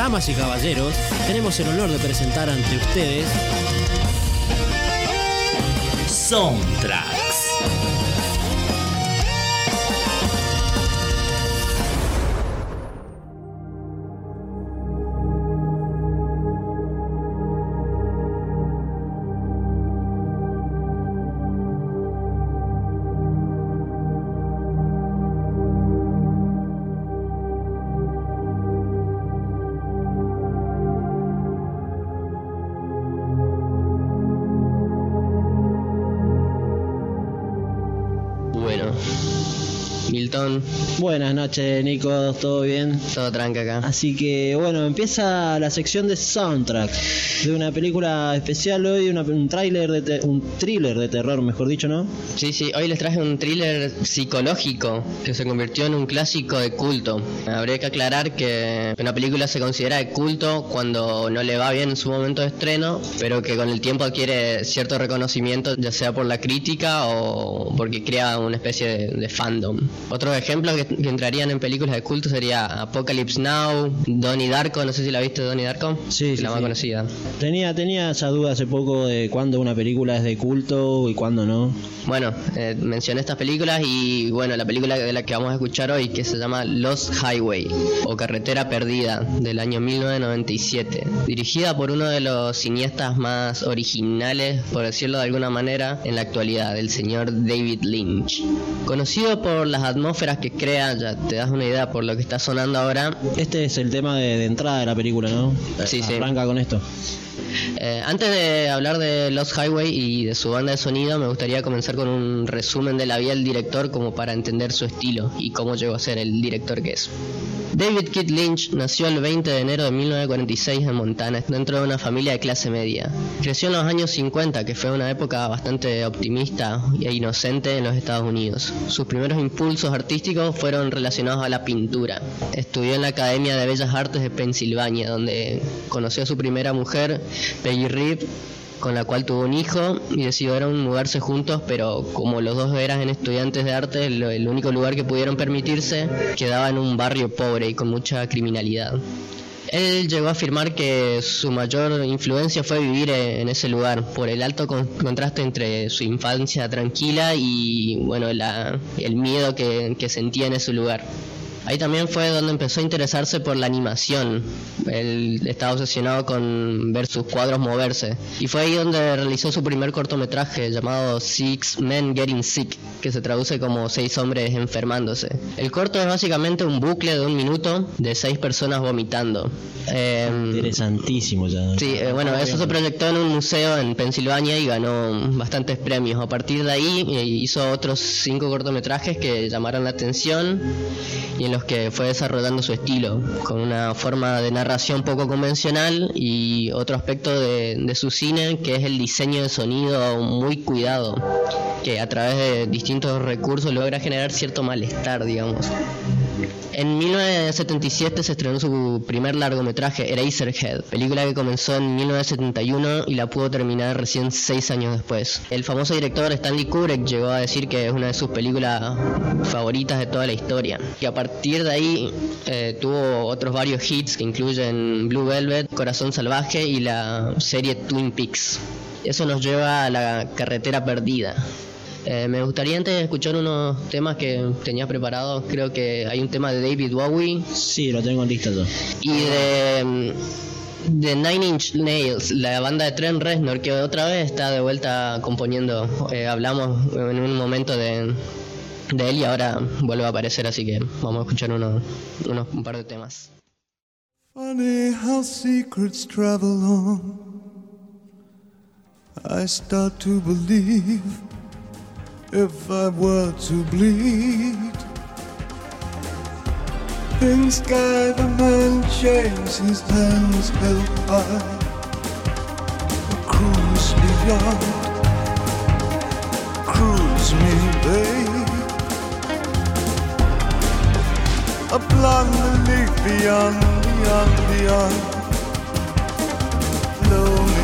damas y caballeros, tenemos el honor de presentar ante ustedes Soundtracks. Milton, Buenas noches, Nico, ¿todo bien? todo tranca acá. Así que bueno, empieza la sección de soundtrack de una película especial hoy, una- un tráiler de te- un thriller de terror, mejor dicho, ¿no? Sí, sí, hoy les traje un thriller psicológico que se convirtió en un clásico de culto. Habría que aclarar que una película se considera de culto cuando no le va bien en su momento de estreno, pero que con el tiempo adquiere cierto reconocimiento, ya sea por la crítica o porque crea una especie de, de fandom. Otros ejemplos que, que entrarían en películas de culto sería Apocalypse Now, Donnie Darko, no sé si la viste Donnie Darko, Sí, sí, la más sí. conocida. Tenía, tenía esa duda hace poco de cuándo una película es de culto y cuándo no. Bueno, eh, mencioné estas películas y bueno, la película de la que vamos a escuchar hoy que se llama Lost Highway o Carretera Perdida del año 1997, dirigida por uno de los cineastas más originales, por decirlo de alguna manera, en la actualidad, el señor David Lynch. Conocido por las atmósferas que crea, ya te das una idea por lo que está sonando ahora, Este es el tema de, de entrada de la película, ¿no? Sí, sí. Arranca con esto. Eh, antes de hablar de Lost Highway y de su banda de sonido, me gustaría comenzar con un resumen de la vida del director como para entender su estilo y cómo llegó a ser el director que es. David Kid Lynch nació el 20 de enero de 1946 en Montana, dentro de una familia de clase media. Creció en los años 50, que fue una época bastante optimista e inocente en los Estados Unidos. Sus primeros impulsos artísticos fueron relacionados a la pintura. Estudió en la Academia de Bellas Artes de Pensilvania, donde conoció a su primera mujer, Peggy Rip, con la cual tuvo un hijo y decidieron mudarse juntos, pero como los dos eran estudiantes de arte, el único lugar que pudieron permitirse quedaba en un barrio pobre y con mucha criminalidad. Él llegó a afirmar que su mayor influencia fue vivir en ese lugar por el alto con- contraste entre su infancia tranquila y bueno la- el miedo que, que sentía en ese lugar. Ahí también fue donde empezó a interesarse por la animación. Él estaba obsesionado con ver sus cuadros moverse. Y fue ahí donde realizó su primer cortometraje llamado Six Men Getting Sick, que se traduce como Seis Hombres Enfermándose. El corto es básicamente un bucle de un minuto de seis personas vomitando. Em, Interesantísimo ya. Sí, eh, bueno, eso se proyectó en un museo en Pensilvania y ganó bastantes premios. A partir de ahí eh, hizo otros cinco cortometrajes que llamaron la atención y en los que fue desarrollando su estilo, con una forma de narración poco convencional y otro aspecto de, de su cine que es el diseño de sonido muy cuidado, que a través de distintos recursos logra generar cierto malestar, digamos. En 1977 se estrenó su primer largometraje, Eraserhead, película que comenzó en 1971 y la pudo terminar recién seis años después. El famoso director Stanley Kubrick llegó a decir que es una de sus películas favoritas de toda la historia. Y a partir de ahí eh, tuvo otros varios hits que incluyen Blue Velvet, Corazón Salvaje y la serie Twin Peaks. Eso nos lleva a la carretera perdida. Eh, me gustaría antes escuchar unos temas que tenía preparados. Creo que hay un tema de David Bowie Sí, lo tengo en lista yo. y de, de Nine Inch Nails, la banda de Trent Reznor, que otra vez está de vuelta componiendo. Eh, hablamos en un momento de, de él y ahora vuelve a aparecer, así que vamos a escuchar uno, unos, un par de temas. Funny how secrets travel on. I start to believe if I were to bleed. In sky, the man shaves his hands held high. Cruise beyond, cruise me, babe. A blonde beneath beyond, beyond, beyond. Blow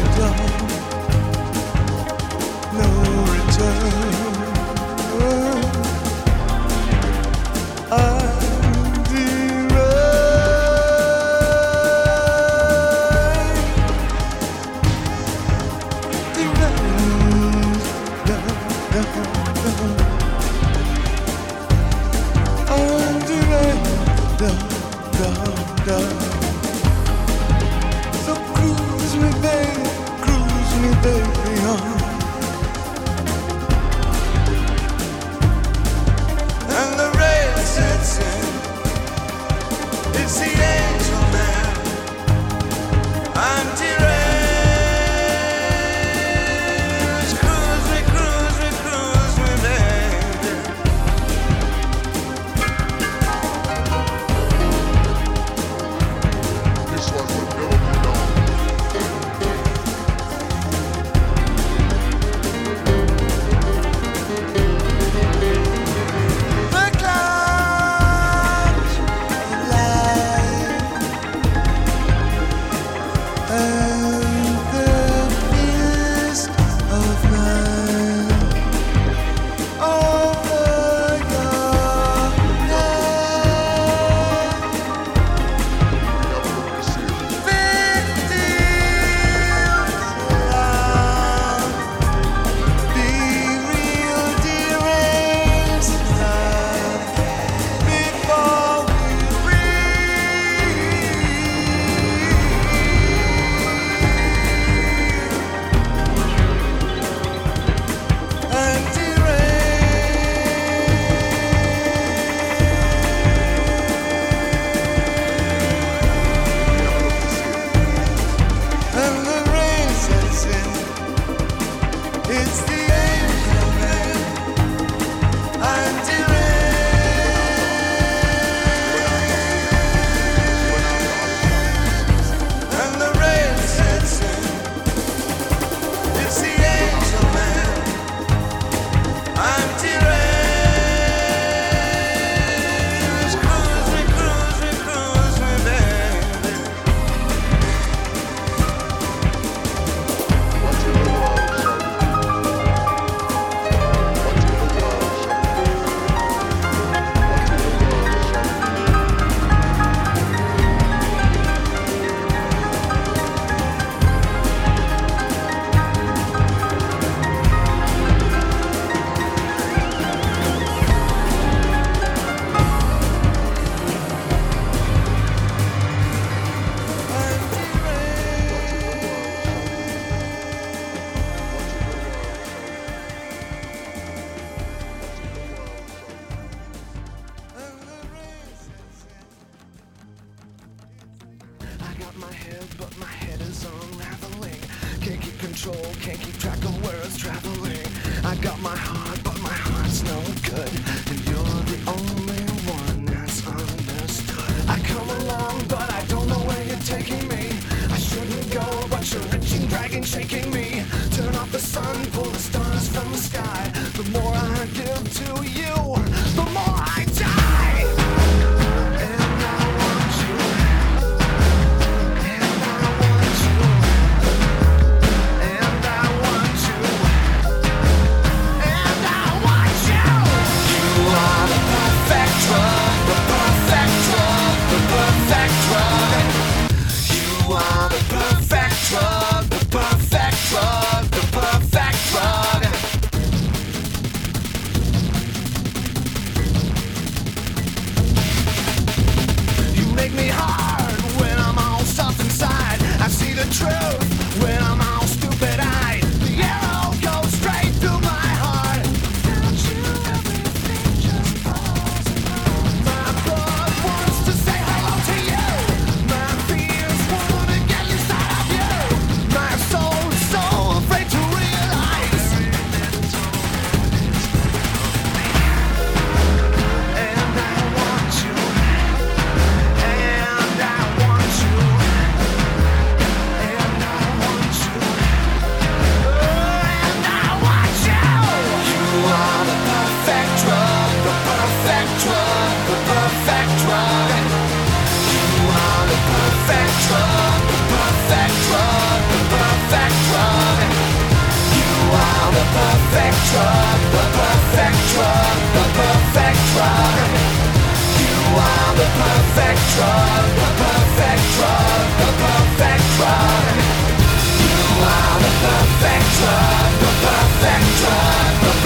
along, but I don't know where you're taking me. I shouldn't go, but you're reaching, dragging, shaking me. Turn off the sun, pull the stars from the sky. The more I give to you.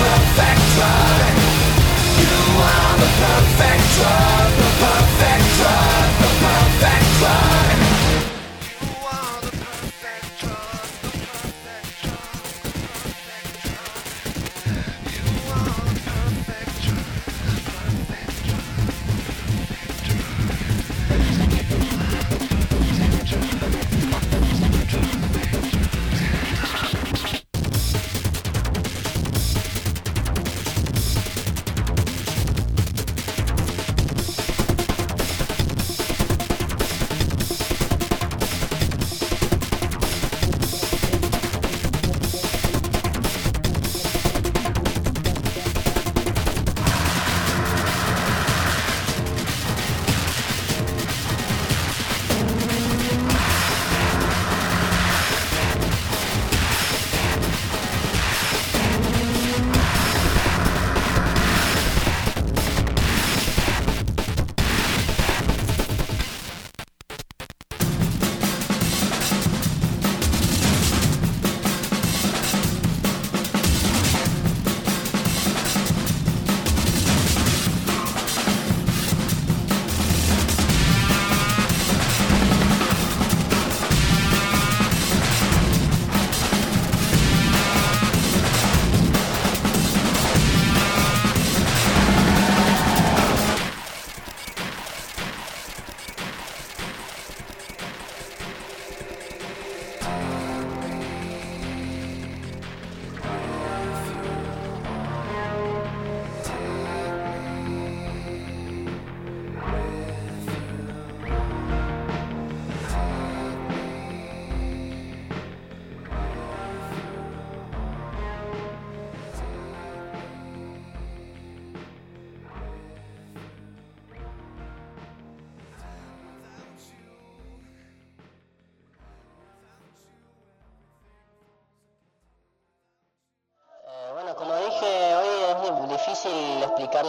perfect drug. You are the perfect drug.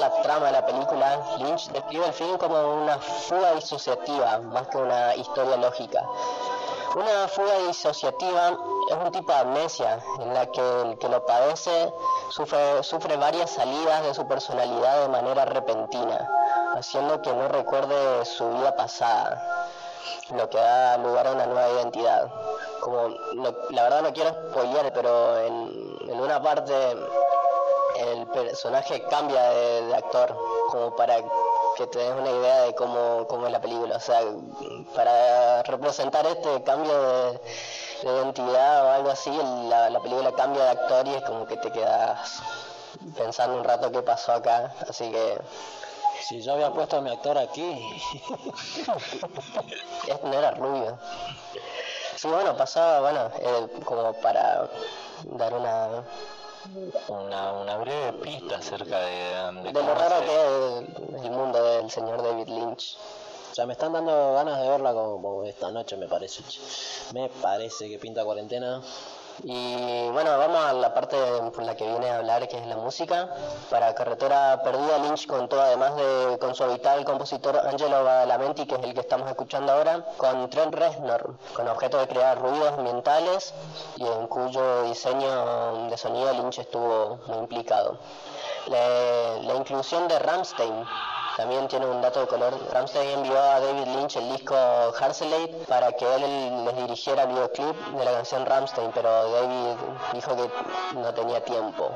La trama de la película. Lynch describe el film como una fuga disociativa, más que una historia lógica. Una fuga disociativa es un tipo de amnesia en la que el que lo padece sufre, sufre varias salidas de su personalidad de manera repentina, haciendo que no recuerde su vida pasada, lo que da lugar a una nueva identidad. Como, no- la verdad no quiero spoilear, pero en una parte el personaje cambia de, de actor, como para que te des una idea de cómo, cómo es la película. O sea, para representar este cambio de, de identidad o algo así, la, la película cambia de actor y es como que te quedas pensando un rato qué pasó acá. Así que Si yo había puesto a mi actor aquí, es, no era rubio. Sí, bueno, pasaba, bueno, eh, como para dar una... Una, una breve pista acerca de, um, de De lo raro se- que es el mundo del señor David Lynch. o sea, me están dando ganas de verla como, como esta noche, me parece. Me parece que pinta cuarentena. Y bueno, vamos a la parte por la que viene a hablar, que es la música. Para Carretera Perdida, Lynch contó además de con su habitual compositor Angelo Badalamenti, que es el que estamos escuchando ahora, con Trent Reznor, con objeto de crear ruidos ambientales y en cuyo diseño de sonido Lynch estuvo muy implicado. La, inclusión de Ramstein también tiene un dato de color. Ramstein envió a David Lynch el disco Harselate para que él les dirigiera el videoclip de la canción Ramstein, pero David dijo que no tenía tiempo.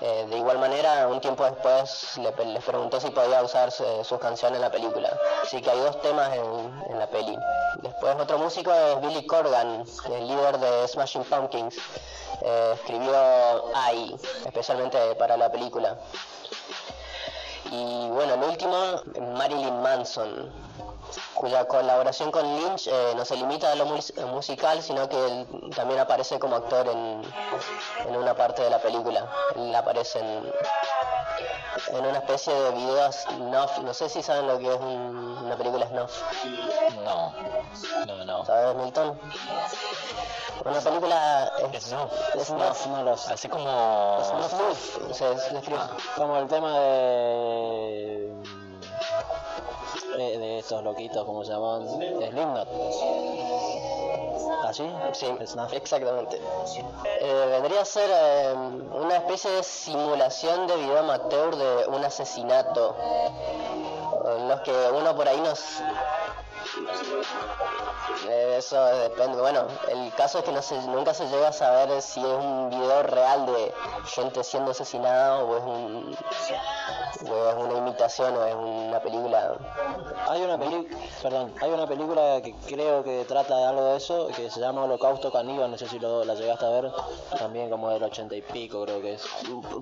Eh, de igual manera, un tiempo después le, les preguntó si podía usar su- sus canciones en la película. Así que hay dos temas en, en la peli. Después otro músico es Billy Corgan, el líder de Smashing Pumpkins. Eh, escribió I, especialmente para la película. Y bueno, el último, Marilyn Manson, cuya colaboración con Lynch eh, no se limita a lo eh, musical, sino que él también aparece como actor en, en una parte de la película. Él aparece en, en una especie de video snuff. No sé si saben lo que es un- una película snuff. No, no, no. ¿Sabes, Milton? Una película es Snuff. snuff. No lo sé. Así como... Snuff. Describe. Como el tema de. de estos loquitos, como se llaman? Slipknot. ¿Así? Sí, Snuff. exactamente. Eh, vendría a ser eh, una especie de simulación de video amateur de un asesinato. En los que uno por ahí nos... Eso depende. Bueno, el caso es que no se, nunca se llega a saber si es un video real de gente siendo asesinada o es, un, o es una imitación o es una película. Hay una película, perdón, hay una película que creo que trata de algo de eso, que se llama Holocausto Caníbal, no sé si lo, la llegaste a ver, también como del ochenta y pico creo que es.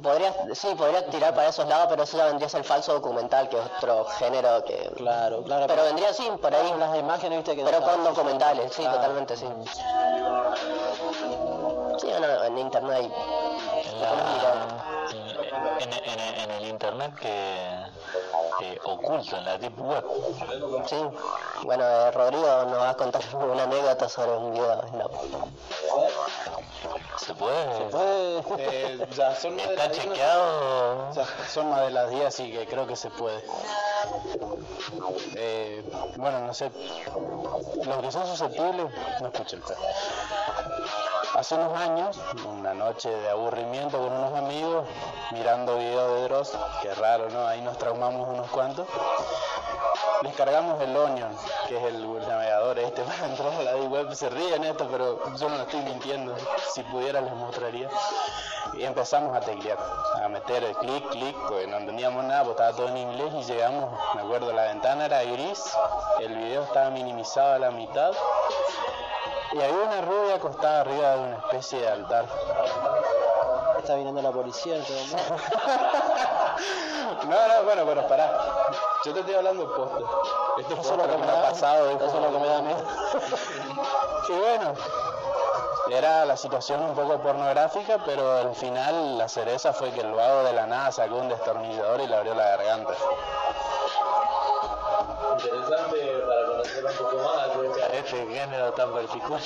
Podría, sí, podría tirar para esos lados, pero eso ya vendría a ser falso documental, que es otro género que... Claro, claro. Pero vendría así, por ahí. Las imágenes, viste que... Pero con documentales, sí, Ah. totalmente, sí. Sí, bueno, en internet hay... En, la- en, en- en el internet que eh, oculto, en la deep web. Sí, bueno, eh, Rodrigo nos va a contar una anécdota sobre un video de Snap. ¿Se puede? Puede- Eh, ya son más de ¿Está las 10, chequeado? sea, son más de las 10, así que creo que se puede. Eh, bueno, no sé. Los que son susceptibles, no escuchen. pero- Hace unos años, una noche de aburrimiento con unos amigos, mirando videos de Dross, que raro, ¿no? Ahí nos traumamos unos cuantos. Descargamos el Onion, que es el navegador este para entrar a la web. Se ríen esto, pero yo no lo estoy mintiendo. Si pudiera les mostraría. Y empezamos a teclear, a meter el clic, clic, porque no entendíamos nada, porque estaba todo en inglés y llegamos, me acuerdo, la ventana era gris, el video estaba minimizado a la mitad y había una rubia acostada arriba de una especie de altar. Está viniendo la policía en este momento. No, no, bueno, pero pará. Yo te estoy hablando posta. Esto Eso fue es lo que me ha pasado. eso es lo que me da miedo. Y bueno, era la situación un poco pornográfica, pero al final la cereza fue que el vago de la nada sacó un destornillador y le abrió la garganta. Interesante para conocer un poco más de este género tan particular.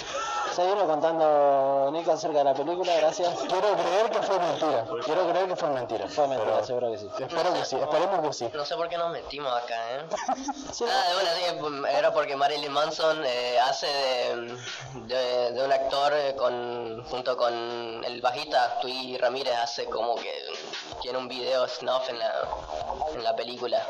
Seguimos contando, Nico, acerca de la película, gracias. Quiero creer que fue mentira. Quiero creer que fue mentira. Fue mentira, pero seguro que sí. Espero que sí, esperemos que sí. No sé por qué nos metimos acá, ¿eh? Sí, Ah, bueno, sí, pues, era porque Marilyn Manson eh, hace de, de, de un actor eh, con, junto con el bajista Tui Ramírez, hace como que tiene un video snuff en la, en la película.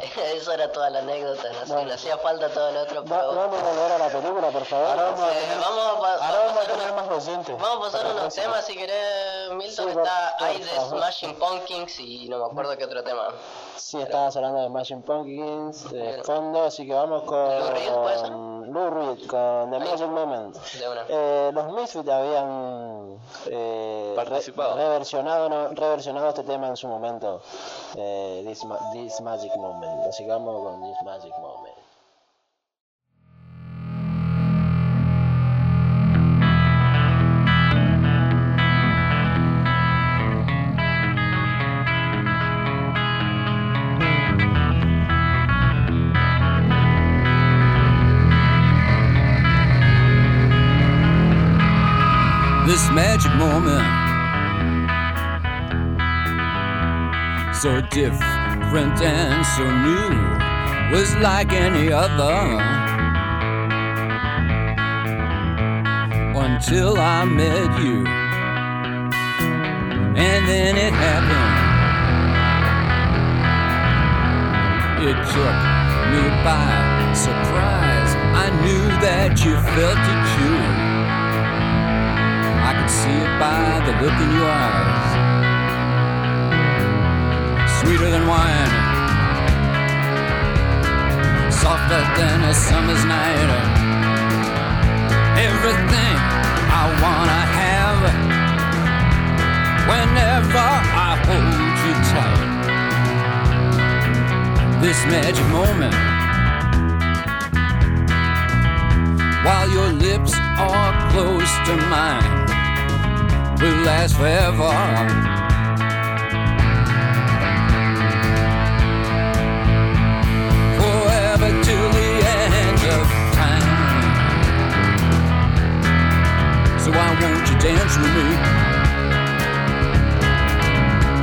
Eso era toda la anécdota, no, no hacía falta todo lo otro, pero... Vamos a volver a la película, por favor. Ahora vamos a Eh, tener, vamos a ahora vamos a pasar tener una- más oyentes. Vamos a pasar unos temas si querés, Milton. Sí, está Eye de favor. Smashing Pumpkins y no me acuerdo qué otro tema. Sí, estabas hablando de Smashing Pumpkins, de fondo, así que vamos con Lou Reed, ¿puede ser? Lou Reed, con The Magic Moment. De una. Eh, los Misfits habían eh, re- Participado. reversionado, no, reversionado este tema en su momento, eh, This, Ma- This Magic Moment. Así que vamos con This Magic Moment. This magic moment. So different and so new, was like any other. Until I met you, and then it happened. It took me by surprise. I knew that you felt it. I could see it by the look in your eyes. Sweeter than wine, softer than a summer's night. Everything I wanna have whenever I hold you tight. This magic moment while your lips are close to mine will last forever. Forever till the end of time. So why won't you dance with me?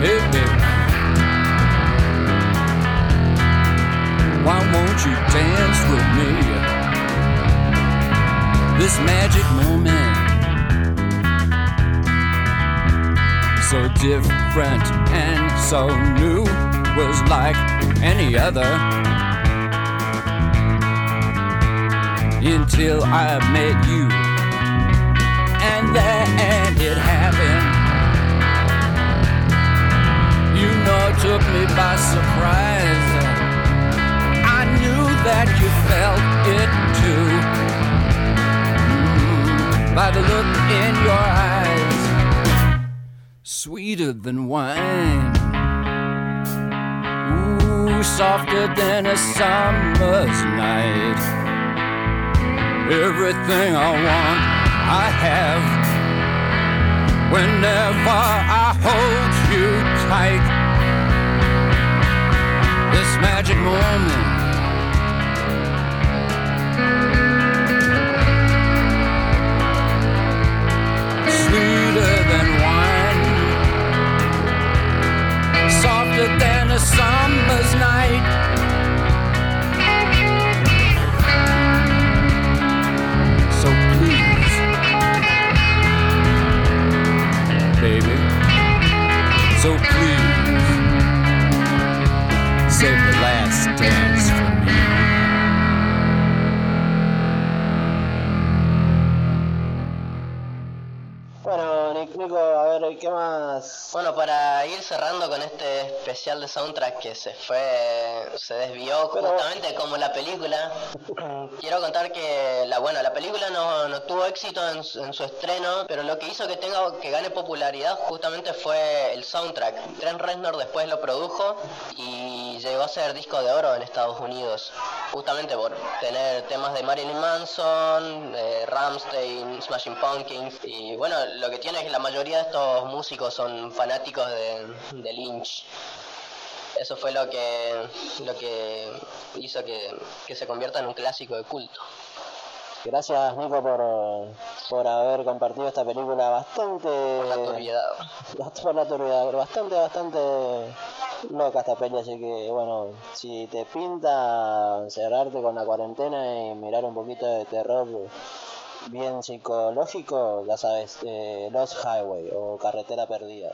Hey, baby. Why won't you dance with me? this magic moment. So different and so new was like any other. Until I met you, and then it happened. You know, it took me by surprise. I knew that you felt it too. Mm, by the look in your eyes, sweeter than wine. Ooh, softer than a summer's night. Everything I want, I have. Whenever I hold you tight, this magic moment. A summer's night. So please, baby. So please, save the last dance for me. Bueno, Nic- Nico, a ver, ¿qué más? Bueno, para ir cerrando con este especial de soundtrack que se fue, se desvió Pero- justamente como la película, quiero contar que la bueno, la película no, no tuvo éxito en, su- en su estreno, pero lo que hizo que tenga que gane popularidad justamente fue el soundtrack. Trent Reznor después lo produjo y llegó a ser disco de oro en Estados Unidos, justamente por tener temas de Marilyn Manson, Ramstein, Smashing Pumpkins y bueno, lo que tiene es que la mayoría de estos músicos son fanáticos de, de Lynch. Eso fue lo que lo que hizo que, que se convierta en un clásico de culto. Gracias, Nico, por, por haber compartido esta película bastante... Por la turbiedad. Por la turbiedad, bastante, bastante loca esta peli, así que bueno, si te pinta cerrarte con la cuarentena y mirar un poquito de terror bien psicológico, ya sabes, eh, Lost Highway o Carretera Perdida.